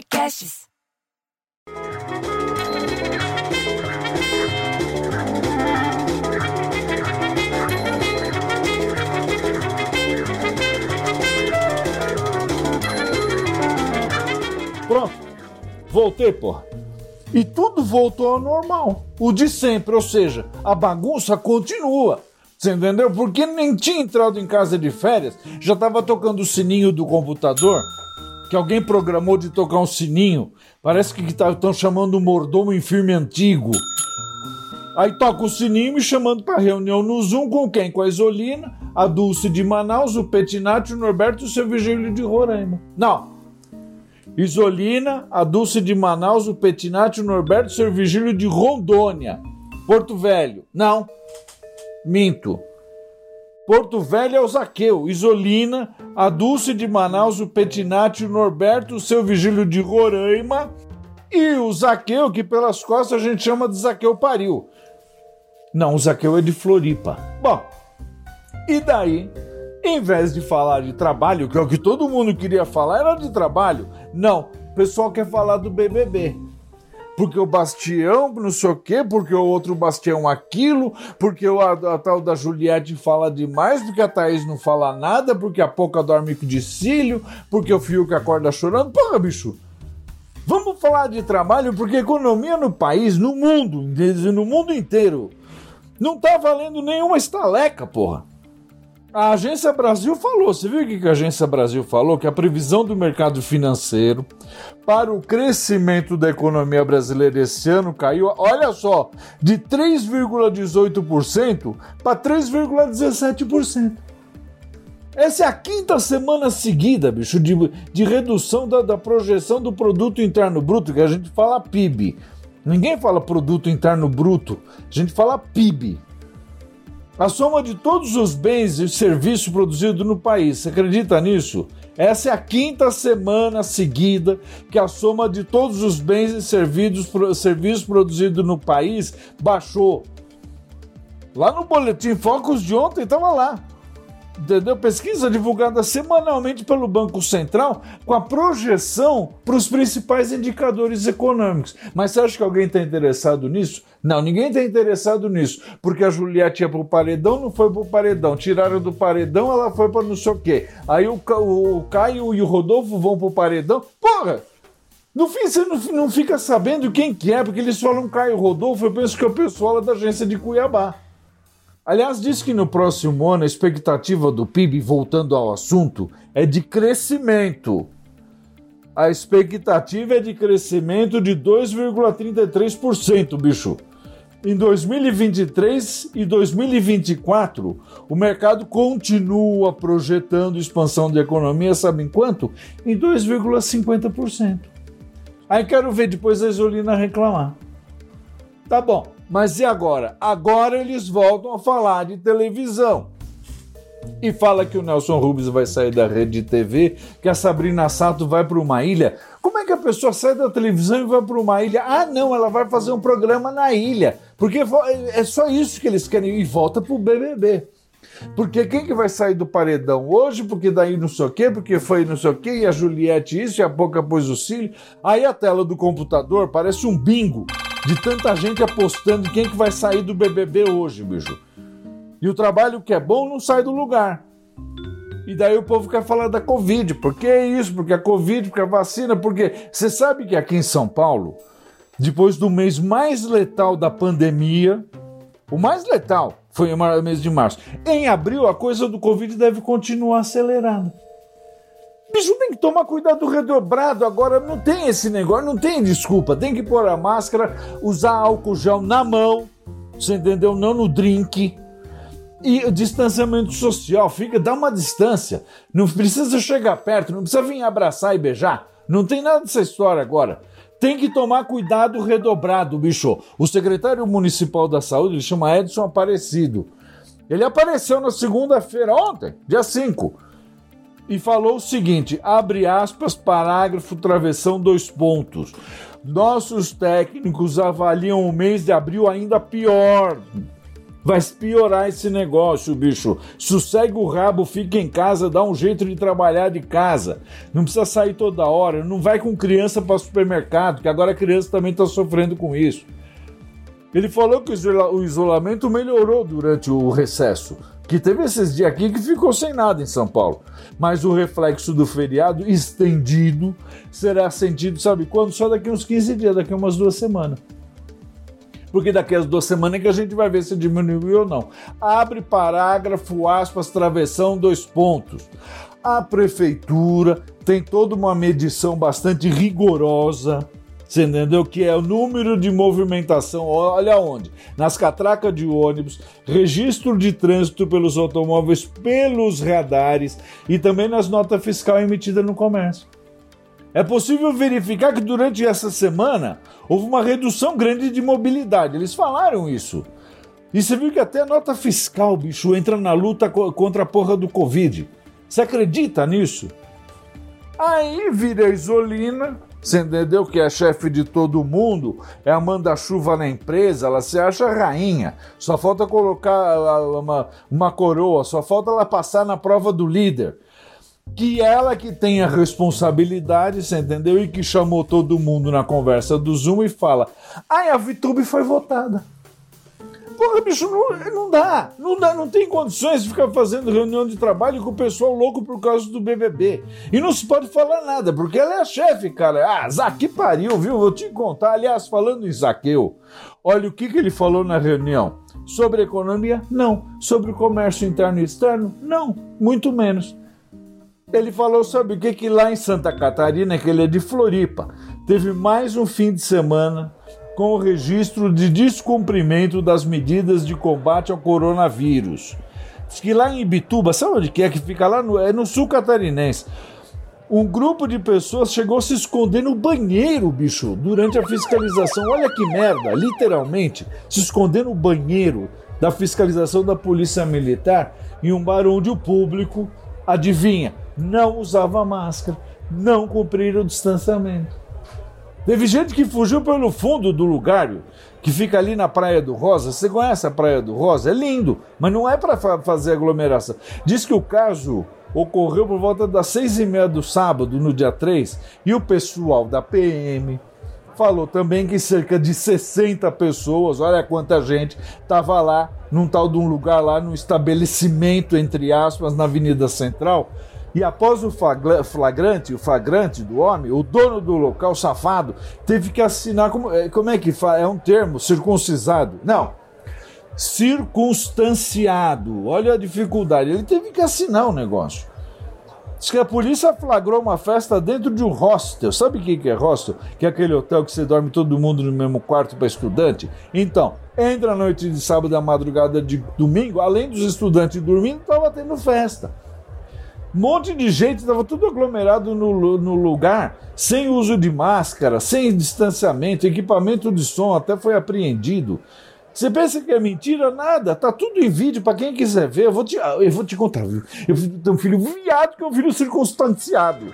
podcasts. Pronto. Voltei, porra. E tudo voltou ao normal. O de sempre, ou seja, a bagunça continua. Você entendeu? Porque nem tinha entrado em casa de férias, já estava tocando o sininho do computador, que alguém programou de tocar um sininho. Parece que estão chamando o mordomo em antigo. Aí toca o sininho me chamando para reunião no Zoom com quem? Com a Isolina, a Dulce de Manaus, o Petinati, o Norberto e o seu Virgílio de Roraima. Não. Isolina, a Dulce de Manaus, o Petinati, o Norberto e o seu Virgílio de Rondônia. Porto Velho. Não. Minto. Porto Velho é o Zaqueu, Isolina, a Dulce de Manaus, o Petinati, o Norberto, o seu Vigílio de Roraima e o Zaqueu, que pelas costas a gente chama de Zaqueu Pariu. Não, o Zaqueu é de Floripa. Bom, e daí, em vez de falar de trabalho, que é o que todo mundo queria falar, era de trabalho. Não, o pessoal quer falar do BBB porque o Bastião não sei o quê, porque o outro Bastião aquilo, porque a, a, tal da Juliette fala demais, porque a Thaís não fala nada, porque a Pouca dorme de cílio, porque o Fiuk acorda chorando. Porra, bicho! Vamos falar de trabalho, porque economia no país, no mundo, no mundo inteiro, não tá valendo nenhuma estaleca, porra. A Agência Brasil falou, você viu o que a Agência Brasil falou? Que a previsão do mercado financeiro para o crescimento da economia brasileira esse ano caiu, olha só, de 3,18% para 3,17%. Essa é a quinta semana seguida, bicho, de, de redução da, da projeção do produto interno bruto, que a gente fala PIB. Ninguém fala produto interno bruto, a gente fala PIB. A soma de todos os bens e serviços produzidos no país, você acredita nisso? Essa é a quinta semana seguida que a soma de todos os bens e serviços, serviços produzidos no país baixou. Lá no Boletim Focus de ontem estava lá entendeu? Pesquisa divulgada semanalmente pelo Banco Central com a projeção para os principais indicadores econômicos. Mas você acha que alguém está interessado nisso? Não, ninguém está interessado nisso, porque a Juliette ia para o paredão, não foi para o paredão. Tiraram do paredão, ela foi para não sei o quê. Aí o, o Caio e o Rodolfo vão para o paredão. Porra! No fim, você não, não fica sabendo quem que é, porque eles falam Caio Rodolfo, eu penso que é o pessoal da agência de Cuiabá. Aliás, diz que no próximo ano a expectativa do PIB, voltando ao assunto, é de crescimento. A expectativa é de crescimento de 2,33%, bicho. Em 2023 e 2024, o mercado continua projetando expansão da economia, sabe em quanto? Em 2,50%. Aí quero ver depois a Isolina reclamar. Tá bom, mas e agora? Agora eles voltam a falar de televisão. E fala que o Nelson Rubens vai sair da rede de TV, que a Sabrina Sato vai para uma ilha. Como é que a pessoa sai da televisão e vai para uma ilha? Ah, não, ela vai fazer um programa na ilha. Porque é só isso que eles querem e volta para o BBB. Porque quem que vai sair do paredão hoje? Porque daí não sei o quê, porque foi não sei o quê, e a Juliette isso, e a boca pôs o cílio. Aí a tela do computador parece um bingo de tanta gente apostando quem que vai sair do BBB hoje, bicho. E o trabalho que é bom não sai do lugar. E daí o povo quer falar da Covid. Por que isso? Porque a Covid, porque a vacina, porque. Você sabe que aqui em São Paulo, depois do mês mais letal da pandemia, o mais letal foi o mês de março. Em abril, a coisa do Covid deve continuar acelerada. Bicho, tem que tomar cuidado redobrado. Agora não tem esse negócio, não tem desculpa. Tem que pôr a máscara, usar álcool gel na mão, você entendeu? Não no drink. E distanciamento social, fica, dá uma distância. Não precisa chegar perto, não precisa vir abraçar e beijar. Não tem nada dessa história agora. Tem que tomar cuidado redobrado, bicho. O secretário municipal da saúde, ele chama Edson Aparecido. Ele apareceu na segunda-feira, ontem, dia 5 e falou o seguinte: abre aspas, parágrafo, travessão, dois pontos. Nossos técnicos avaliam o mês de abril ainda pior. Vai piorar esse negócio, bicho. Sossega o rabo, fica em casa, dá um jeito de trabalhar de casa. Não precisa sair toda hora. Não vai com criança para supermercado, que agora a criança também está sofrendo com isso. Ele falou que o isolamento melhorou durante o recesso, que teve esses dias aqui que ficou sem nada em São Paulo. Mas o reflexo do feriado estendido será sentido, sabe quando? Só daqui uns 15 dias, daqui umas duas semanas porque daqui a duas semanas é que a gente vai ver se diminuiu ou não. Abre parágrafo, aspas, travessão, dois pontos. A prefeitura tem toda uma medição bastante rigorosa. Você entendeu? Que é o número de movimentação, olha onde? Nas catracas de ônibus, registro de trânsito pelos automóveis, pelos radares e também nas notas fiscais emitidas no comércio. É possível verificar que durante essa semana houve uma redução grande de mobilidade. Eles falaram isso. E você viu que até a nota fiscal, bicho, entra na luta contra a porra do Covid. Você acredita nisso? Aí vira Isolina, você entendeu que é chefe de todo mundo, é a manda-chuva na empresa, ela se acha rainha. Só falta colocar uma, uma coroa, só falta ela passar na prova do líder que ela que tem a responsabilidade, você entendeu? E que chamou todo mundo na conversa do Zoom e fala: ai, a VTube foi votada. Porra, bicho, não, não dá, não dá, não tem condições de ficar fazendo reunião de trabalho com o pessoal louco por causa do BBB. E não se pode falar nada, porque ela é a chefe, cara. Ah, Zaque pariu, viu? Vou te contar. Aliás, falando em Zaqueu, olha o que, que ele falou na reunião. Sobre economia? Não. Sobre comércio interno e externo? Não, muito menos. Ele falou, sabe o que? Que lá em Santa Catarina, que ele é de Floripa, teve mais um fim de semana com o registro de descumprimento das medidas de combate ao coronavírus. Diz que lá em Ibituba, sabe onde que é? Que fica lá no, é no sul catarinense. Um grupo de pessoas chegou a se esconder no banheiro, bicho, durante a fiscalização. Olha que merda, literalmente, se esconder no banheiro da fiscalização da Polícia Militar em um bar onde o público, adivinha, não usava máscara, não cumpriram o distanciamento. Teve gente que fugiu pelo fundo do lugar, que fica ali na Praia do Rosa. Você conhece a Praia do Rosa? É lindo, mas não é para fazer aglomeração. Diz que o caso ocorreu por volta das seis e meia do sábado, no dia 3, e o pessoal da PM falou também que cerca de 60 pessoas, olha quanta gente, estava lá num tal de um lugar lá, num estabelecimento, entre aspas, na Avenida Central, e após o flagrante, o flagrante do homem, o dono do local, safado, teve que assinar como, é, como é que fala? É um termo circuncisado? Não. Circunstanciado. Olha a dificuldade. Ele teve que assinar o negócio. Diz que a polícia flagrou uma festa dentro de um hostel. Sabe o que é hostel? Que é aquele hotel que você dorme todo mundo no mesmo quarto para estudante? Então, entre a noite de sábado e a madrugada de domingo, além dos estudantes dormindo, estava tendo festa. Um monte de gente, estava tudo aglomerado no, no lugar, sem uso de máscara, sem distanciamento, equipamento de som até foi apreendido. Você pensa que é mentira? Nada, tá tudo em vídeo para quem quiser ver. Eu vou te, eu vou te contar? Eu tenho um filho viado que é um filho circunstanciado.